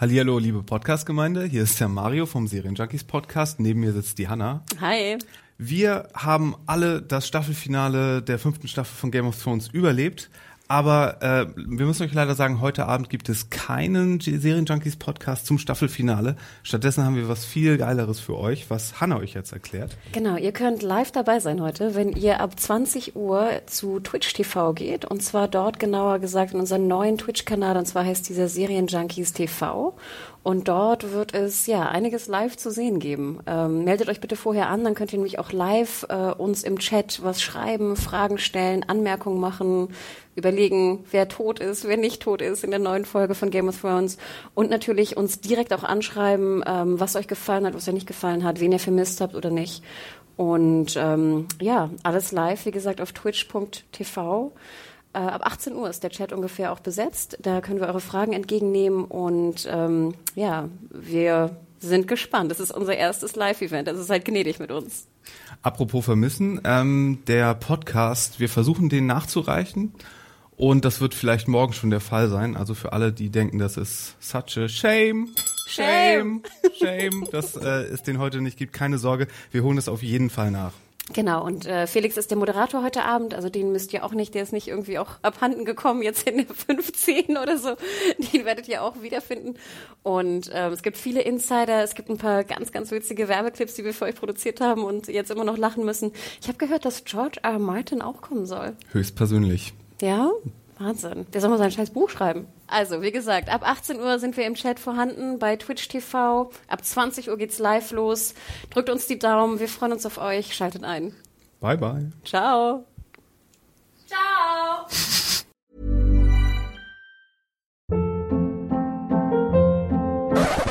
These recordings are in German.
Hallihallo, liebe Podcast-Gemeinde. Hier ist der Mario vom Serienjunkies Podcast. Neben mir sitzt die Hanna. Hi. Wir haben alle das Staffelfinale der fünften Staffel von Game of Thrones überlebt. Aber äh, wir müssen euch leider sagen, heute Abend gibt es keinen Serienjunkies Podcast zum Staffelfinale. Stattdessen haben wir was viel Geileres für euch, was Hanna euch jetzt erklärt. Genau, ihr könnt live dabei sein heute, wenn ihr ab 20 Uhr zu Twitch TV geht. Und zwar dort genauer gesagt in unseren neuen Twitch-Kanal. Und zwar heißt dieser Serienjunkies TV. Und dort wird es ja einiges live zu sehen geben. Ähm, meldet euch bitte vorher an, dann könnt ihr nämlich auch live äh, uns im Chat was schreiben, Fragen stellen, Anmerkungen machen, überlegen, wer tot ist, wer nicht tot ist in der neuen Folge von Game of Thrones und natürlich uns direkt auch anschreiben, ähm, was euch gefallen hat, was euch nicht gefallen hat, wen ihr vermisst habt oder nicht. Und ähm, ja, alles live, wie gesagt, auf twitch.tv. Äh, ab 18 Uhr ist der Chat ungefähr auch besetzt. Da können wir eure Fragen entgegennehmen und ähm, ja, wir sind gespannt. Das ist unser erstes Live-Event. Also seid gnädig mit uns. Apropos vermissen, ähm, der Podcast, wir versuchen den nachzureichen und das wird vielleicht morgen schon der Fall sein. Also für alle, die denken, das ist such a shame. Shame, shame, dass äh, es den heute nicht gibt. Keine Sorge, wir holen es auf jeden Fall nach. Genau, und äh, Felix ist der Moderator heute Abend, also den müsst ihr auch nicht, der ist nicht irgendwie auch abhanden gekommen, jetzt in der 15 oder so. Den werdet ihr auch wiederfinden. Und ähm, es gibt viele Insider, es gibt ein paar ganz, ganz witzige Werbeclips, die wir für euch produziert haben und jetzt immer noch lachen müssen. Ich habe gehört, dass George R. Martin auch kommen soll. Höchstpersönlich. Ja? Wahnsinn. Der soll mal sein scheiß Buch schreiben. Also, wie gesagt, ab 18 Uhr sind wir im Chat vorhanden bei Twitch TV. Ab 20 Uhr geht's live los. Drückt uns die Daumen. Wir freuen uns auf euch. Schaltet ein. Bye, bye. Ciao. Ciao.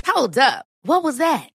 Hold up. What was that?